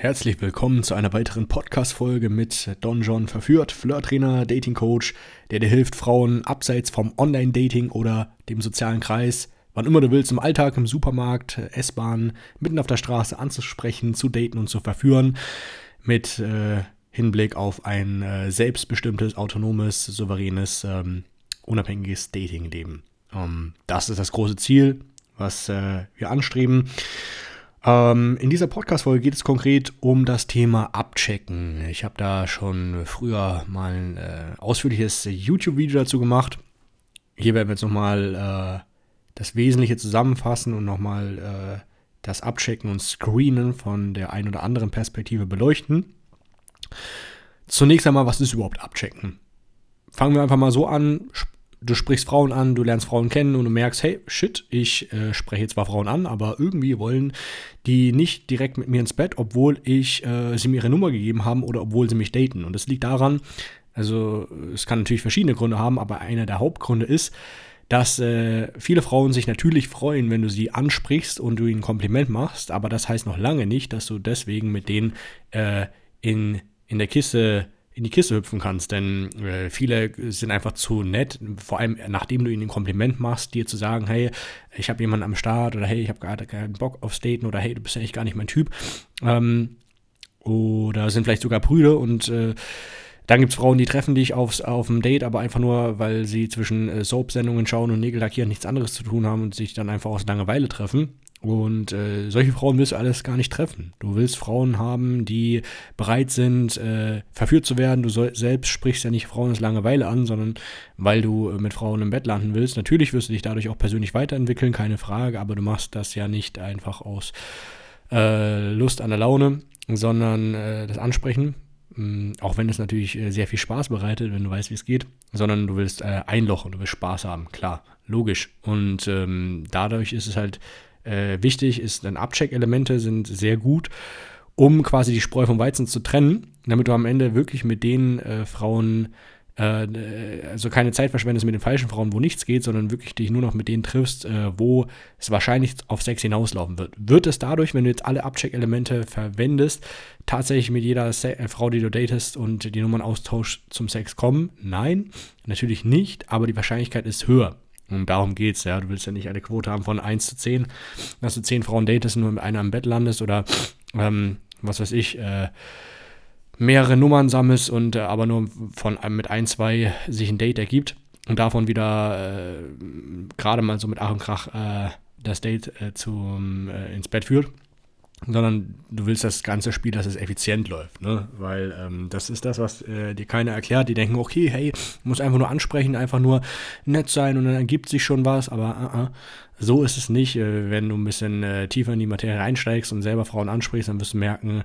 Herzlich willkommen zu einer weiteren Podcast-Folge mit Don John Verführt, Flirttrainer, Dating-Coach, der dir hilft, Frauen abseits vom Online-Dating oder dem sozialen Kreis, wann immer du willst, im Alltag, im Supermarkt, S-Bahn, mitten auf der Straße anzusprechen, zu daten und zu verführen, mit äh, Hinblick auf ein äh, selbstbestimmtes, autonomes, souveränes, ähm, unabhängiges Dating-Leben. Ähm, das ist das große Ziel, was äh, wir anstreben. Ähm, in dieser Podcast-Folge geht es konkret um das Thema Abchecken. Ich habe da schon früher mal ein äh, ausführliches YouTube-Video dazu gemacht. Hier werden wir jetzt nochmal äh, das Wesentliche zusammenfassen und nochmal äh, das Abchecken und Screenen von der einen oder anderen Perspektive beleuchten. Zunächst einmal, was ist überhaupt Abchecken? Fangen wir einfach mal so an, du sprichst Frauen an, du lernst Frauen kennen und du merkst, hey, shit, ich äh, spreche zwar Frauen an, aber irgendwie wollen die nicht direkt mit mir ins Bett, obwohl ich äh, sie mir ihre Nummer gegeben haben oder obwohl sie mich daten. Und das liegt daran, also es kann natürlich verschiedene Gründe haben, aber einer der Hauptgründe ist, dass äh, viele Frauen sich natürlich freuen, wenn du sie ansprichst und du ihnen ein Kompliment machst, aber das heißt noch lange nicht, dass du deswegen mit denen äh, in, in der Kiste in die Kiste hüpfen kannst, denn äh, viele sind einfach zu nett, vor allem nachdem du ihnen ein Kompliment machst, dir zu sagen, hey, ich habe jemanden am Start oder hey, ich habe gerade keinen Bock aufs Daten oder hey, du bist ja eigentlich gar nicht mein Typ. Ähm, oder sind vielleicht sogar Brüder und äh, dann gibt es Frauen, die treffen dich aufs, auf dem Date, aber einfach nur, weil sie zwischen äh, Soap-Sendungen schauen und Nägel lackieren nichts anderes zu tun haben und sich dann einfach aus Langeweile treffen. Und äh, solche Frauen willst du alles gar nicht treffen. Du willst Frauen haben, die bereit sind, äh, verführt zu werden. Du soll, selbst sprichst ja nicht Frauen aus Langeweile an, sondern weil du äh, mit Frauen im Bett landen willst. Natürlich wirst du dich dadurch auch persönlich weiterentwickeln, keine Frage, aber du machst das ja nicht einfach aus äh, Lust an der Laune, sondern äh, das Ansprechen. Mh, auch wenn es natürlich äh, sehr viel Spaß bereitet, wenn du weißt, wie es geht, sondern du willst einlochen, du willst Spaß haben, klar, logisch. Und ähm, dadurch ist es halt äh, wichtig ist, dann Abcheck-Elemente sind sehr gut, um quasi die Spreu vom Weizen zu trennen, damit du am Ende wirklich mit den äh, Frauen, äh, also keine Zeit verschwendest mit den falschen Frauen, wo nichts geht, sondern wirklich dich nur noch mit denen triffst, äh, wo es wahrscheinlich auf Sex hinauslaufen wird. Wird es dadurch, wenn du jetzt alle Abcheck-Elemente verwendest, tatsächlich mit jeder Se äh, Frau, die du datest und die Nummern austauschst, zum Sex kommen? Nein, natürlich nicht, aber die Wahrscheinlichkeit ist höher. Und darum geht's, ja. Du willst ja nicht eine Quote haben von 1 zu 10, dass du 10 Frauen datest und nur mit einer im Bett landest oder ähm, was weiß ich, äh, mehrere Nummern sammelst und äh, aber nur von äh, mit ein, zwei sich ein Date ergibt und davon wieder äh, gerade mal so mit Ach und Krach äh, das Date äh, zum, ins Bett führt sondern du willst das ganze Spiel, dass es effizient läuft, ne? Weil ähm, das ist das, was äh, dir keiner erklärt. Die denken, okay, hey, muss einfach nur ansprechen, einfach nur nett sein und dann ergibt sich schon was, aber uh -uh. so ist es nicht. Äh, wenn du ein bisschen äh, tiefer in die Materie einsteigst und selber Frauen ansprichst, dann wirst du merken,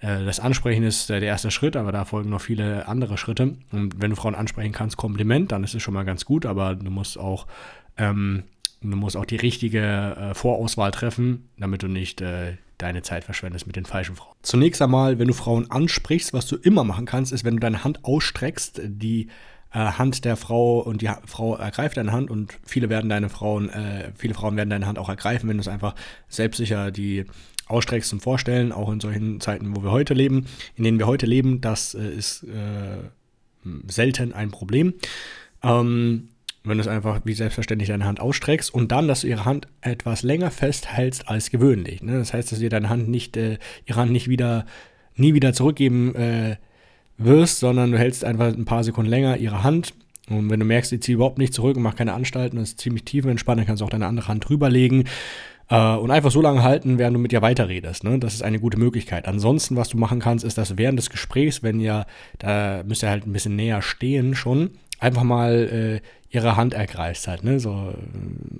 äh, das Ansprechen ist der erste Schritt, aber da folgen noch viele andere Schritte. Und wenn du Frauen ansprechen kannst, Kompliment, dann ist es schon mal ganz gut, aber du musst auch ähm, du musst auch die richtige Vorauswahl treffen, damit du nicht deine Zeit verschwendest mit den falschen Frauen. Zunächst einmal, wenn du Frauen ansprichst, was du immer machen kannst, ist, wenn du deine Hand ausstreckst, die äh, Hand der Frau und die ha Frau ergreift deine Hand und viele werden deine Frauen, äh, viele Frauen werden deine Hand auch ergreifen, wenn du es einfach selbstsicher die ausstreckst zum Vorstellen, auch in solchen Zeiten, wo wir heute leben, in denen wir heute leben, das äh, ist äh, selten ein Problem. Ähm, wenn du es einfach wie selbstverständlich deine Hand ausstreckst und dann, dass du ihre Hand etwas länger festhältst als gewöhnlich. Ne? Das heißt, dass du deine Hand nicht, äh, ihre Hand nicht wieder, nie wieder zurückgeben äh, wirst, sondern du hältst einfach ein paar Sekunden länger ihre Hand. Und wenn du merkst, sie zieht überhaupt nicht zurück und macht keine Anstalten, das ist ziemlich tief entspannt, dann kannst du auch deine andere Hand drüberlegen äh, und einfach so lange halten, während du mit ihr weiterredest. Ne? Das ist eine gute Möglichkeit. Ansonsten, was du machen kannst, ist, dass während des Gesprächs, wenn ihr, da müsst ihr halt ein bisschen näher stehen schon, einfach mal äh, ihre Hand ergreifst halt, ne, so,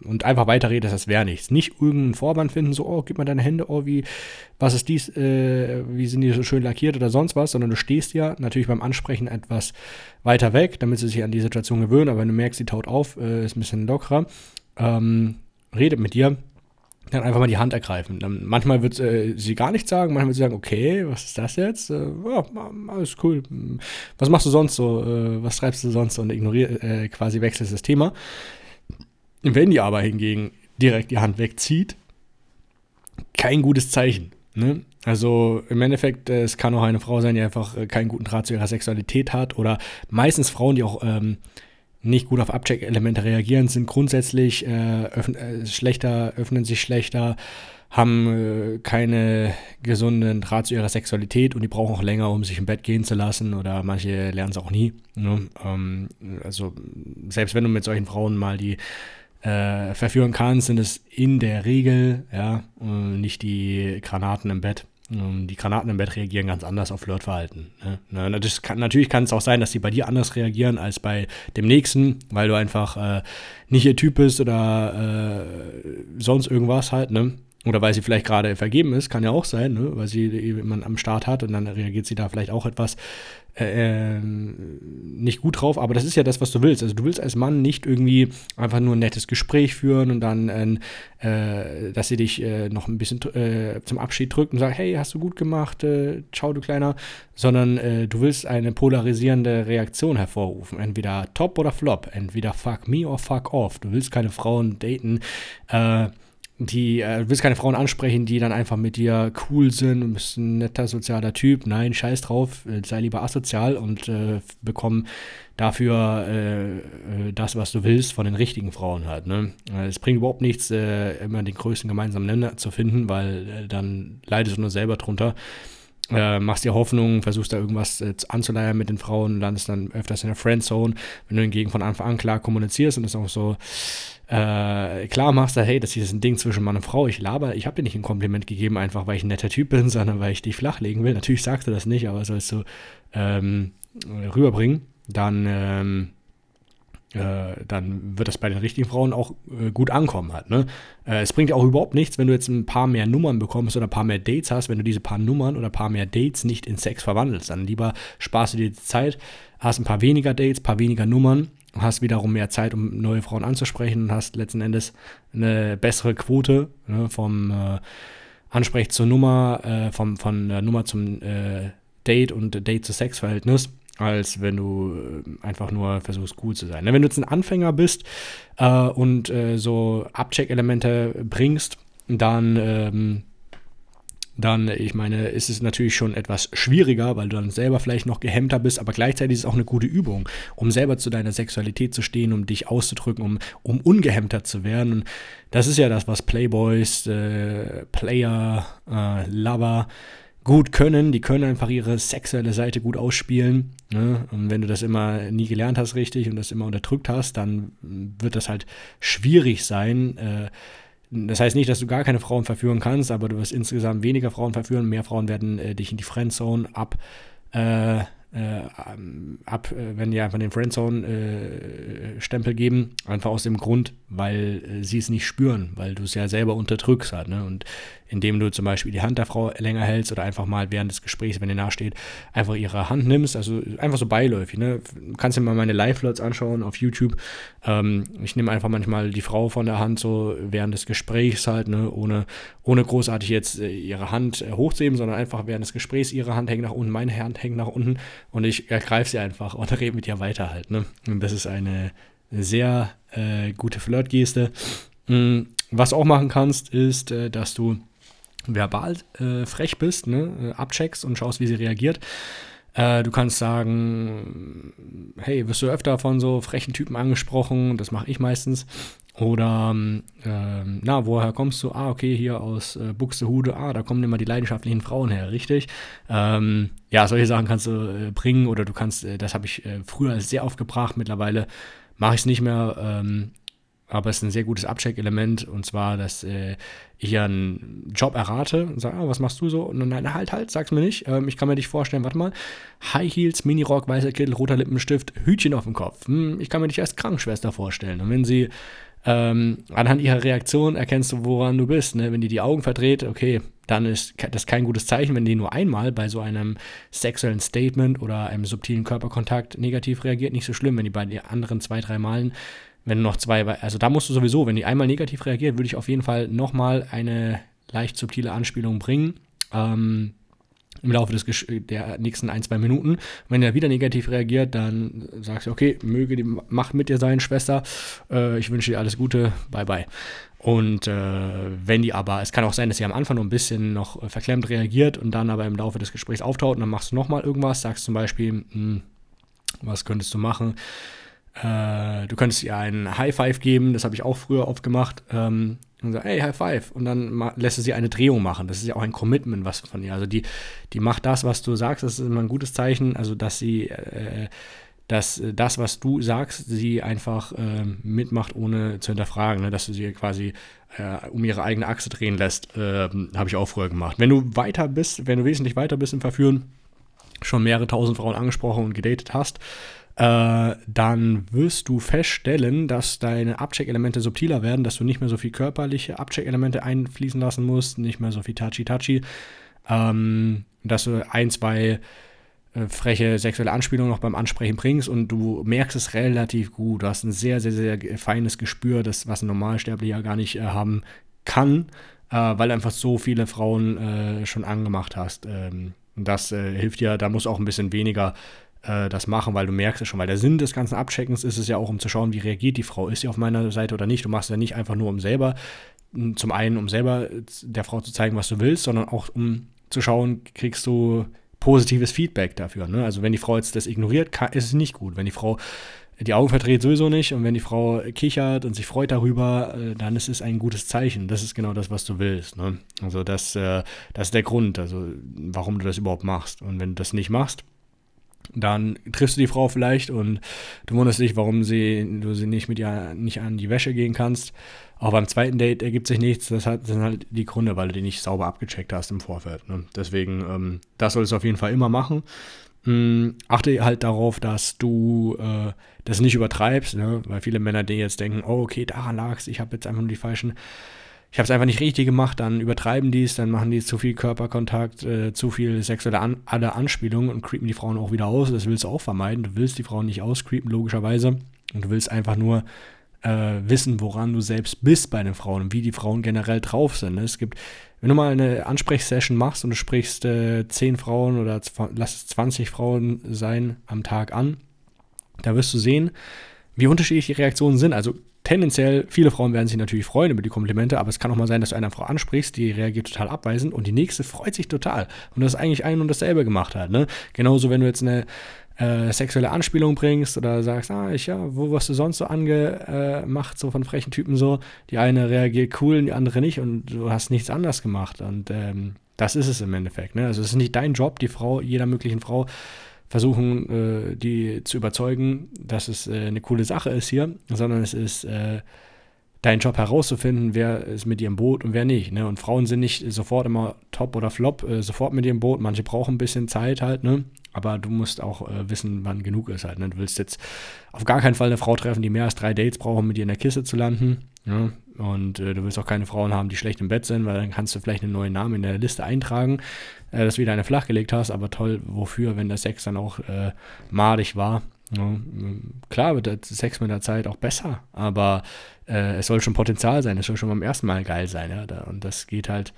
und einfach weiterredest, das wäre nichts. Nicht irgendeinen Vorwand finden, so, oh, gib mal deine Hände, oh, wie, was ist dies, äh, wie sind die so schön lackiert oder sonst was, sondern du stehst ja natürlich beim Ansprechen etwas weiter weg, damit sie sich an die Situation gewöhnen, aber wenn du merkst, sie taut auf, äh, ist ein bisschen lockerer, ähm, redet mit dir, dann einfach mal die Hand ergreifen. Dann, manchmal wird äh, sie gar nichts sagen, manchmal wird sie sagen, okay, was ist das jetzt? Äh, ja, alles cool. Was machst du sonst so? Äh, was treibst du sonst? Und ignoriert, äh, quasi wechselst das Thema. Wenn die aber hingegen direkt die Hand wegzieht, kein gutes Zeichen. Ne? Also im Endeffekt, äh, es kann auch eine Frau sein, die einfach äh, keinen guten Draht zu ihrer Sexualität hat oder meistens Frauen, die auch ähm, nicht gut auf Abcheck-Elemente reagieren, sind grundsätzlich äh, öffn äh, schlechter, öffnen sich schlechter, haben äh, keine gesunden Draht zu ihrer Sexualität und die brauchen auch länger, um sich im Bett gehen zu lassen oder manche lernen es auch nie. Ne? Ähm, also selbst wenn du mit solchen Frauen mal die äh, verführen kannst, sind es in der Regel ja nicht die Granaten im Bett. Ähm, die Granaten im Bett reagieren ganz anders auf Flirtverhalten. Ne? kann, natürlich kann es auch sein, dass sie bei dir anders reagieren als bei dem nächsten, weil du einfach äh, nicht ihr Typ bist oder äh, sonst irgendwas halt, ne? Oder weil sie vielleicht gerade vergeben ist, kann ja auch sein, ne? weil sie jemanden am Start hat und dann reagiert sie da vielleicht auch etwas äh, nicht gut drauf. Aber das ist ja das, was du willst. Also du willst als Mann nicht irgendwie einfach nur ein nettes Gespräch führen und dann, äh, dass sie dich äh, noch ein bisschen äh, zum Abschied drückt und sagt, hey, hast du gut gemacht, äh, ciao du Kleiner. Sondern äh, du willst eine polarisierende Reaktion hervorrufen. Entweder top oder flop. Entweder fuck me or fuck off. Du willst keine Frauen daten, äh, die, äh, du willst keine Frauen ansprechen, die dann einfach mit dir cool sind und bist ein netter sozialer Typ. Nein, scheiß drauf, äh, sei lieber asozial und äh, bekomm dafür äh, äh, das, was du willst, von den richtigen Frauen halt. Ne? Äh, es bringt überhaupt nichts, immer den größten gemeinsamen Nenner zu finden, weil dann leidest du nur selber drunter. Machst dir Hoffnung, versuchst da irgendwas anzuleiern mit den Frauen, landest dann öfters in der Friendzone. Wenn du hingegen von Anfang an klar kommunizierst und das auch so äh, klar machst hey, das ist ein Ding zwischen Mann und Frau. Ich laber, ich habe dir nicht ein Kompliment gegeben, einfach weil ich ein netter Typ bin, sondern weil ich dich flachlegen will. Natürlich sagst du das nicht, aber sollst du ähm, rüberbringen, dann, ähm, äh, dann wird das bei den richtigen Frauen auch äh, gut ankommen halt. Ne? Äh, es bringt ja auch überhaupt nichts, wenn du jetzt ein paar mehr Nummern bekommst oder ein paar mehr Dates hast, wenn du diese paar Nummern oder ein paar mehr Dates nicht in Sex verwandelst. Dann lieber sparst du dir die Zeit, hast ein paar weniger Dates, ein paar weniger Nummern hast wiederum mehr Zeit, um neue Frauen anzusprechen und hast letzten Endes eine bessere Quote ne, vom äh, Ansprech zur Nummer, äh, vom, von Nummer zum äh, Date und Date zu Sex-Verhältnis, als wenn du äh, einfach nur versuchst, cool zu sein. Ne, wenn du jetzt ein Anfänger bist äh, und äh, so Abcheck-Elemente bringst, dann ähm, dann, ich meine, ist es natürlich schon etwas schwieriger, weil du dann selber vielleicht noch gehemmter bist, aber gleichzeitig ist es auch eine gute Übung, um selber zu deiner Sexualität zu stehen, um dich auszudrücken, um, um ungehemmter zu werden. Und das ist ja das, was Playboys, äh, Player, äh, Lover gut können. Die können einfach ihre sexuelle Seite gut ausspielen. Ne? Und wenn du das immer nie gelernt hast richtig und das immer unterdrückt hast, dann wird das halt schwierig sein, äh, das heißt nicht, dass du gar keine Frauen verführen kannst, aber du wirst insgesamt weniger Frauen verführen. Mehr Frauen werden äh, dich in die Friendzone ab, äh, äh, ab äh, wenn die einfach den Friendzone-Stempel äh, geben. Einfach aus dem Grund, weil sie es nicht spüren, weil du es ja selber unterdrückst halt. Ne? Und indem du zum Beispiel die Hand der Frau länger hältst oder einfach mal während des Gesprächs, wenn dir nachsteht, einfach ihre Hand nimmst, also einfach so beiläufig. Ne? Du kannst dir mal meine Live-Lots anschauen auf YouTube. Ähm, ich nehme einfach manchmal die Frau von der Hand so während des Gesprächs halt, ne? ohne, ohne großartig jetzt äh, ihre Hand äh, hochzuheben, sondern einfach während des Gesprächs ihre Hand hängt nach unten, meine Hand hängt nach unten und ich ergreife sie einfach und rede mit ihr weiter halt. Ne? Und das ist eine sehr äh, gute Flirtgeste. Mhm. Was du auch machen kannst, ist, äh, dass du verbal äh, frech bist, ne, äh, abcheckst und schaust, wie sie reagiert. Äh, du kannst sagen, hey, wirst du öfter von so frechen Typen angesprochen? Das mache ich meistens. Oder, äh, na, woher kommst du? Ah, okay, hier aus äh, Buxtehude. Ah, da kommen immer die leidenschaftlichen Frauen her, richtig? Ähm, ja, solche Sachen kannst du äh, bringen oder du kannst, das habe ich früher sehr oft gebracht, mittlerweile mache ich es nicht mehr. Ähm, aber es ist ein sehr gutes Abcheck-Element und zwar, dass äh, ich einen Job errate und sage, ah, was machst du so? Und dann, nein, halt, halt, sag's mir nicht. Ähm, ich kann mir dich vorstellen, warte mal, High Heels, Minirock, weißer Kittel, roter Lippenstift, Hütchen auf dem Kopf. Hm, ich kann mir dich als Krankenschwester vorstellen. Und wenn sie ähm, anhand ihrer Reaktion erkennst du, woran du bist. Ne? Wenn die die Augen verdreht, okay, dann ist das kein gutes Zeichen. Wenn die nur einmal bei so einem sexuellen Statement oder einem subtilen Körperkontakt negativ reagiert, nicht so schlimm. Wenn die bei den anderen zwei, drei Malen wenn du noch zwei, also da musst du sowieso, wenn die einmal negativ reagiert, würde ich auf jeden Fall nochmal eine leicht subtile Anspielung bringen. Ähm, im Laufe des der nächsten ein, zwei Minuten. Wenn er wieder negativ reagiert, dann sagst du, okay, möge die Macht mit dir sein, Schwester. Äh, ich wünsche dir alles Gute, bye bye. Und äh, wenn die aber, es kann auch sein, dass sie am Anfang noch ein bisschen noch äh, verklemmt reagiert und dann aber im Laufe des Gesprächs auftaucht und dann machst du nochmal irgendwas, sagst zum Beispiel, hm, was könntest du machen? Äh, du könntest ihr einen High Five geben, das habe ich auch früher oft gemacht. Ähm, und sagt, hey, High Five. Und dann lässt sie eine Drehung machen. Das ist ja auch ein Commitment, was von ihr. Also die, die macht das, was du sagst, das ist immer ein gutes Zeichen. Also, dass sie, äh, dass das, was du sagst, sie einfach äh, mitmacht, ohne zu hinterfragen. Ne? Dass du sie quasi äh, um ihre eigene Achse drehen lässt, ähm, habe ich auch früher gemacht. Wenn du weiter bist, wenn du wesentlich weiter bist im Verführen, schon mehrere tausend Frauen angesprochen und gedatet hast, äh, dann wirst du feststellen, dass deine Abcheck-Elemente subtiler werden, dass du nicht mehr so viel körperliche Abcheck-Elemente einfließen lassen musst, nicht mehr so viel Touchy-Touchy, ähm, dass du ein, zwei äh, freche sexuelle Anspielungen noch beim Ansprechen bringst und du merkst es relativ gut. Du hast ein sehr, sehr, sehr feines Gespür, das, was ein Normalsterblicher gar nicht äh, haben kann, äh, weil du einfach so viele Frauen äh, schon angemacht hast. Ähm, das hilft dir, da muss auch ein bisschen weniger äh, das machen, weil du merkst es schon, weil der Sinn des ganzen Abcheckens ist es ja auch, um zu schauen, wie reagiert die Frau. Ist sie auf meiner Seite oder nicht? Du machst es ja nicht einfach nur, um selber, zum einen, um selber der Frau zu zeigen, was du willst, sondern auch, um zu schauen, kriegst du positives Feedback dafür. Ne? Also wenn die Frau jetzt das ignoriert, kann, ist es nicht gut. Wenn die Frau die Augen verdreht sowieso nicht und wenn die Frau kichert und sich freut darüber, äh, dann ist es ein gutes Zeichen. Das ist genau das, was du willst. Ne? Also das, äh, das ist der Grund, also warum du das überhaupt machst. Und wenn du das nicht machst, dann triffst du die Frau vielleicht und du wunderst dich, warum sie, du sie nicht mit ihr nicht an die Wäsche gehen kannst. Auch beim zweiten Date ergibt sich nichts. Das, sind halt die Gründe, weil du die nicht sauber abgecheckt hast im Vorfeld. Ne? Deswegen, ähm, das solltest du auf jeden Fall immer machen. Ähm, achte halt darauf, dass du äh, das nicht übertreibst, ne? weil viele Männer, die jetzt denken, oh, okay, daran lag es, ich habe jetzt einfach nur die falschen ich habe es einfach nicht richtig gemacht, dann übertreiben die es, dann machen die zu viel Körperkontakt, äh, zu viel sexuelle An alle Anspielungen und creepen die Frauen auch wieder aus. Das willst du auch vermeiden. Du willst die Frauen nicht auscreepen, logischerweise. Und du willst einfach nur äh, wissen, woran du selbst bist bei den Frauen und wie die Frauen generell drauf sind. Es gibt, wenn du mal eine Ansprechsession machst und du sprichst äh, 10 Frauen oder lass es 20 Frauen sein am Tag an, da wirst du sehen, wie unterschiedlich die Reaktionen sind. Also tendenziell, viele Frauen werden sich natürlich freuen über die Komplimente, aber es kann auch mal sein, dass du eine Frau ansprichst, die reagiert total abweisend und die nächste freut sich total und das eigentlich ein und dasselbe gemacht hat. Ne? Genauso, wenn du jetzt eine äh, sexuelle Anspielung bringst oder sagst, ah, ich, ja, wo wirst du sonst so angemacht, so von frechen Typen so, die eine reagiert cool und die andere nicht und du hast nichts anders gemacht und ähm, das ist es im Endeffekt. Ne? Also es ist nicht dein Job, die Frau, jeder möglichen Frau versuchen, äh, die zu überzeugen, dass es äh, eine coole Sache ist hier, sondern es ist äh, dein Job herauszufinden, wer ist mit im Boot und wer nicht. Ne? Und Frauen sind nicht sofort immer top oder flop, äh, sofort mit im Boot. Manche brauchen ein bisschen Zeit halt, ne? Aber du musst auch äh, wissen, wann genug ist halt. Ne? Du willst jetzt auf gar keinen Fall eine Frau treffen, die mehr als drei Dates braucht, um mit dir in der Kiste zu landen. Ja? Und äh, du willst auch keine Frauen haben, die schlecht im Bett sind, weil dann kannst du vielleicht einen neuen Namen in der Liste eintragen, äh, dass du wieder eine flachgelegt hast. Aber toll, wofür, wenn der Sex dann auch äh, madig war. Ja? Klar wird der Sex mit der Zeit auch besser, aber äh, es soll schon Potenzial sein, es soll schon beim ersten Mal geil sein. Ja? Da, und das geht halt,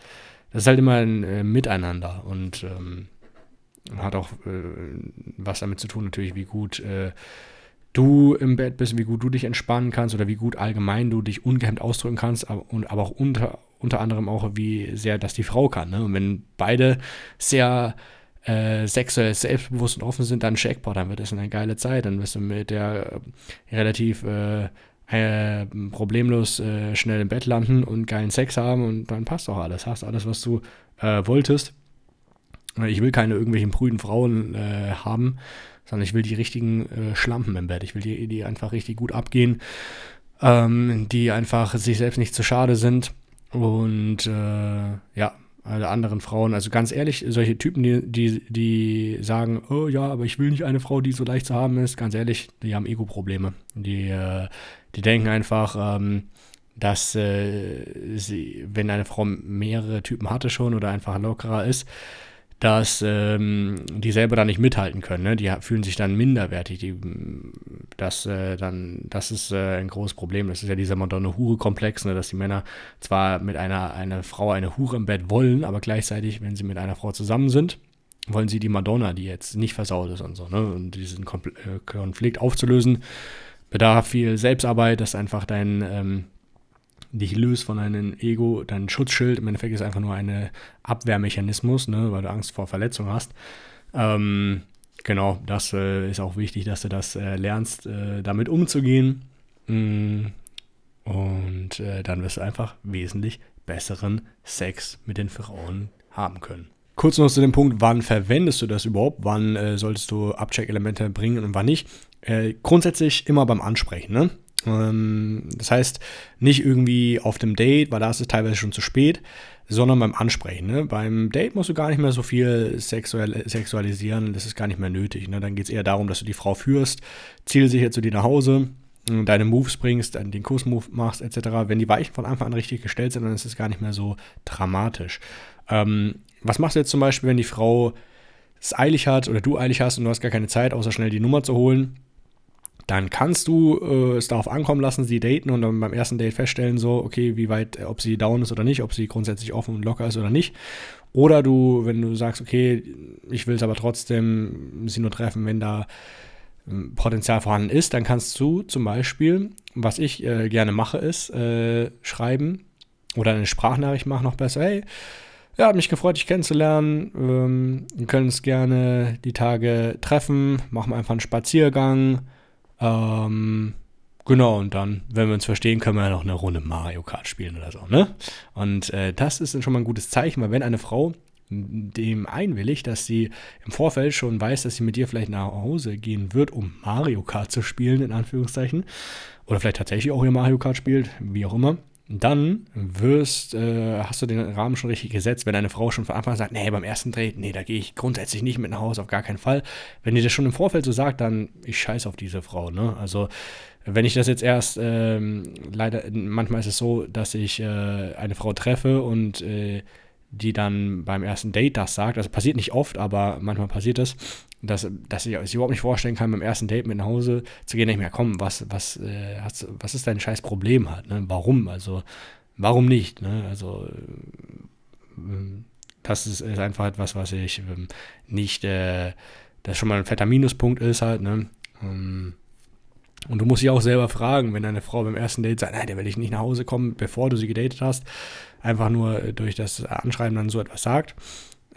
das ist halt immer ein äh, Miteinander. Und ähm, hat auch äh, was damit zu tun, natürlich, wie gut äh, du im Bett bist, wie gut du dich entspannen kannst oder wie gut allgemein du dich ungehemmt ausdrücken kannst, aber, und, aber auch unter, unter anderem auch, wie sehr das die Frau kann. Ne? Und wenn beide sehr äh, sexuell selbstbewusst und offen sind, dann Jackpot, dann wird es eine geile Zeit. Dann wirst du mit der äh, relativ äh, äh, problemlos äh, schnell im Bett landen und geilen Sex haben und dann passt auch alles. Hast alles, was du äh, wolltest. Ich will keine irgendwelchen prüden Frauen haben, sondern ich will die richtigen äh, Schlampen im Bett. Ich will die, die einfach richtig gut abgehen, ähm, die einfach sich selbst nicht zu schade sind und äh, ja, alle anderen Frauen, also ganz ehrlich, solche Typen, die, die, die sagen, oh ja, aber ich will nicht eine Frau, die so leicht zu haben ist, ganz ehrlich, die haben Ego-Probleme. Die, äh, die denken einfach, ähm, dass äh, sie, wenn eine Frau mehrere Typen hatte schon oder einfach lockerer ist, dass ähm, die selber da nicht mithalten können. Ne? Die fühlen sich dann minderwertig. Die, das, äh, dann, das ist äh, ein großes Problem. Das ist ja dieser Madonna-Hure-Komplex, ne? dass die Männer zwar mit einer, einer Frau eine Hure im Bett wollen, aber gleichzeitig, wenn sie mit einer Frau zusammen sind, wollen sie die Madonna, die jetzt nicht versaut ist und so, ne? Und diesen äh, Konflikt aufzulösen, bedarf viel Selbstarbeit, dass einfach dein ähm, dich löst von deinem Ego, dein Schutzschild. Im Endeffekt ist einfach nur ein Abwehrmechanismus, ne, weil du Angst vor Verletzung hast. Ähm, genau, das äh, ist auch wichtig, dass du das äh, lernst, äh, damit umzugehen. Mm, und äh, dann wirst du einfach wesentlich besseren Sex mit den Frauen haben können. Kurz noch zu dem Punkt, wann verwendest du das überhaupt? Wann äh, solltest du Abcheck-Elemente bringen und wann nicht? Äh, grundsätzlich immer beim Ansprechen. Ne? Ähm, das heißt, nicht irgendwie auf dem Date, weil da ist es teilweise schon zu spät, sondern beim Ansprechen. Ne? Beim Date musst du gar nicht mehr so viel sexuell, sexualisieren, das ist gar nicht mehr nötig. Ne? Dann geht es eher darum, dass du die Frau führst, zielsicher zu dir nach Hause, deine Moves bringst, den Kursmove machst, etc. Wenn die Weichen von Anfang an richtig gestellt sind, dann ist es gar nicht mehr so dramatisch. Ähm, was machst du jetzt zum Beispiel, wenn die Frau es eilig hat oder du eilig hast und du hast gar keine Zeit, außer schnell die Nummer zu holen? Dann kannst du äh, es darauf ankommen lassen, sie daten und dann beim ersten Date feststellen, so, okay, wie weit, ob sie down ist oder nicht, ob sie grundsätzlich offen und locker ist oder nicht. Oder du, wenn du sagst, okay, ich will es aber trotzdem sie nur treffen, wenn da ähm, Potenzial vorhanden ist, dann kannst du zum Beispiel, was ich äh, gerne mache, ist äh, schreiben oder eine Sprachnachricht machen noch besser. Hey, ja, hat mich gefreut, dich kennenzulernen. Ähm, wir können uns gerne die Tage treffen, machen einfach einen Spaziergang. Ähm, genau, und dann, wenn wir uns verstehen, können wir ja noch eine Runde Mario Kart spielen oder so, ne? Und äh, das ist dann schon mal ein gutes Zeichen, weil wenn eine Frau dem einwilligt, dass sie im Vorfeld schon weiß, dass sie mit dir vielleicht nach Hause gehen wird, um Mario Kart zu spielen, in Anführungszeichen, oder vielleicht tatsächlich auch ihr Mario Kart spielt, wie auch immer, dann wirst, äh, hast du den Rahmen schon richtig gesetzt. Wenn eine Frau schon von Anfang an sagt, nee, beim ersten Dreh, nee, da gehe ich grundsätzlich nicht mit nach Hause, auf gar keinen Fall. Wenn die das schon im Vorfeld so sagt, dann ich scheiße auf diese Frau, ne? Also, wenn ich das jetzt erst, ähm, leider, manchmal ist es so, dass ich äh, eine Frau treffe und äh, die dann beim ersten Date das sagt. Also passiert nicht oft, aber manchmal passiert das, dass, dass ich es überhaupt nicht vorstellen kann, beim ersten Date mit nach Hause zu gehen, nicht mehr kommen, was, was, äh, was ist dein scheiß Problem halt, ne? Warum? Also, warum nicht? Ne? Also, äh, das ist, ist, einfach etwas, was ich äh, nicht, äh, das schon mal ein fetter Minuspunkt ist halt, ne? Ähm, und du musst dich auch selber fragen, wenn deine Frau beim ersten Date sagt, nein, der will ich nicht nach Hause kommen, bevor du sie gedatet hast, einfach nur durch das Anschreiben dann so etwas sagt,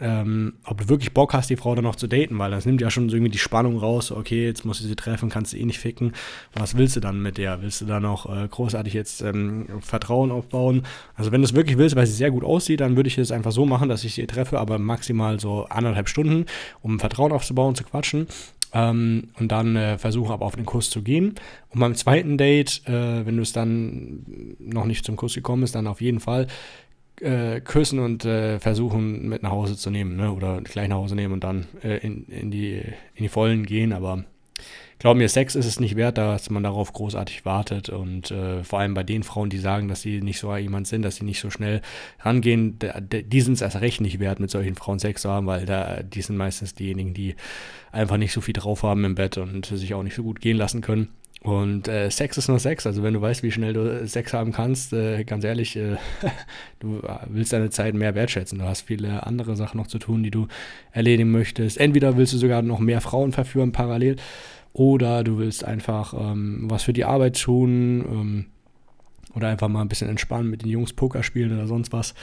ähm, ob du wirklich Bock hast, die Frau dann noch zu daten, weil das nimmt ja schon irgendwie die Spannung raus, okay, jetzt musst du sie treffen, kannst du eh nicht ficken. Was willst du dann mit der? Willst du da noch äh, großartig jetzt ähm, Vertrauen aufbauen? Also wenn du es wirklich willst, weil sie sehr gut aussieht, dann würde ich es einfach so machen, dass ich sie treffe, aber maximal so anderthalb Stunden, um Vertrauen aufzubauen, zu quatschen. Ähm, und dann äh, versuche aber auf den Kurs zu gehen. Und beim zweiten Date, äh, wenn du es dann noch nicht zum Kurs gekommen bist, dann auf jeden Fall äh, küssen und äh, versuchen mit nach Hause zu nehmen, ne? oder gleich nach Hause nehmen und dann äh, in, in, die, in die Vollen gehen. Aber glaub mir, Sex ist es nicht wert, dass man darauf großartig wartet. Und äh, vor allem bei den Frauen, die sagen, dass sie nicht so jemand sind, dass sie nicht so schnell rangehen, die sind es erst recht nicht wert, mit solchen Frauen Sex zu haben, weil da, die sind meistens diejenigen, die einfach nicht so viel drauf haben im Bett und sich auch nicht so gut gehen lassen können. Und äh, Sex ist nur Sex. Also wenn du weißt, wie schnell du Sex haben kannst, äh, ganz ehrlich, äh, du willst deine Zeit mehr wertschätzen. Du hast viele andere Sachen noch zu tun, die du erledigen möchtest. Entweder willst du sogar noch mehr Frauen verführen parallel oder du willst einfach ähm, was für die Arbeit tun ähm, oder einfach mal ein bisschen entspannen mit den Jungs Poker spielen oder sonst was,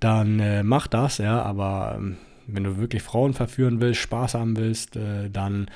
dann äh, mach das, ja. Aber ähm, wenn du wirklich Frauen verführen willst, Spaß haben willst, äh, dann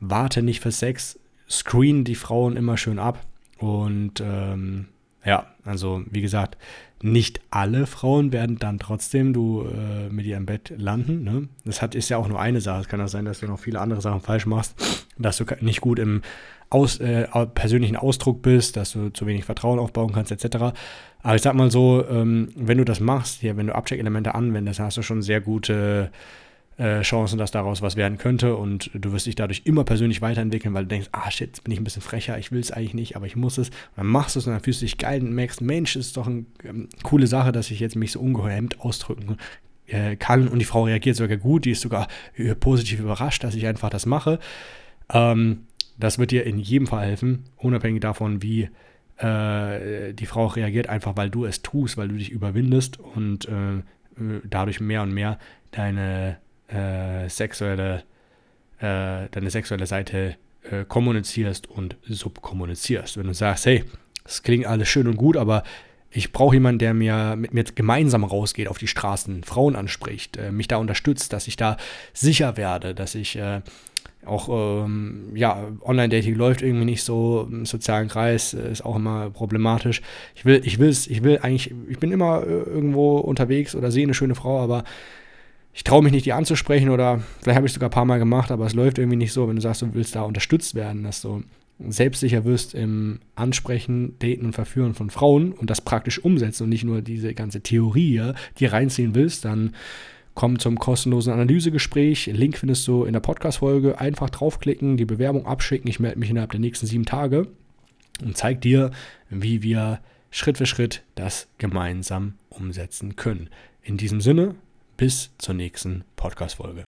warte nicht für Sex, screen die Frauen immer schön ab und ähm, ja, also wie gesagt, nicht alle Frauen werden dann trotzdem du äh, mit ihr im Bett landen. Ne? Das hat, ist ja auch nur eine Sache. Es kann auch sein, dass du noch viele andere Sachen falsch machst, dass du nicht gut im aus, äh, persönlichen Ausdruck bist, dass du zu wenig Vertrauen aufbauen kannst, etc. Aber ich sag mal so, ähm, wenn du das machst, hier, wenn du Abcheck-Elemente anwendest, hast du schon sehr gute äh, Chancen, dass daraus was werden könnte und du wirst dich dadurch immer persönlich weiterentwickeln, weil du denkst, ah shit, jetzt bin ich ein bisschen frecher, ich will es eigentlich nicht, aber ich muss es. Und dann machst du es und dann fühlst du dich geil und merkst, Mensch, ist doch eine ähm, coole Sache, dass ich jetzt mich so ungehemmt ausdrücken äh, kann und die Frau reagiert sogar gut, die ist sogar äh, positiv überrascht, dass ich einfach das mache. Ähm, das wird dir in jedem Fall helfen, unabhängig davon, wie äh, die Frau reagiert, einfach weil du es tust, weil du dich überwindest und äh, dadurch mehr und mehr deine äh, sexuelle, äh, deine sexuelle Seite äh, kommunizierst und subkommunizierst. Wenn du sagst, hey, das klingt alles schön und gut, aber ich brauche jemanden, der mir mit mir gemeinsam rausgeht auf die Straßen, Frauen anspricht, äh, mich da unterstützt, dass ich da sicher werde, dass ich äh, auch, ähm, ja, Online-Dating läuft irgendwie nicht so, im sozialen Kreis äh, ist auch immer problematisch. Ich will, ich will ich will eigentlich, ich bin immer irgendwo unterwegs oder sehe eine schöne Frau, aber ich traue mich nicht, die anzusprechen oder vielleicht habe ich es sogar ein paar Mal gemacht, aber es läuft irgendwie nicht so, wenn du sagst, du willst da unterstützt werden, dass du selbstsicher wirst im Ansprechen, Daten und Verführen von Frauen und das praktisch umsetzen und nicht nur diese ganze Theorie die reinziehen willst, dann komm zum kostenlosen Analysegespräch. Link findest du in der Podcast-Folge. Einfach draufklicken, die Bewerbung abschicken. Ich melde mich innerhalb der nächsten sieben Tage und zeige dir, wie wir Schritt für Schritt das gemeinsam umsetzen können. In diesem Sinne, bis zur nächsten Podcast-Folge.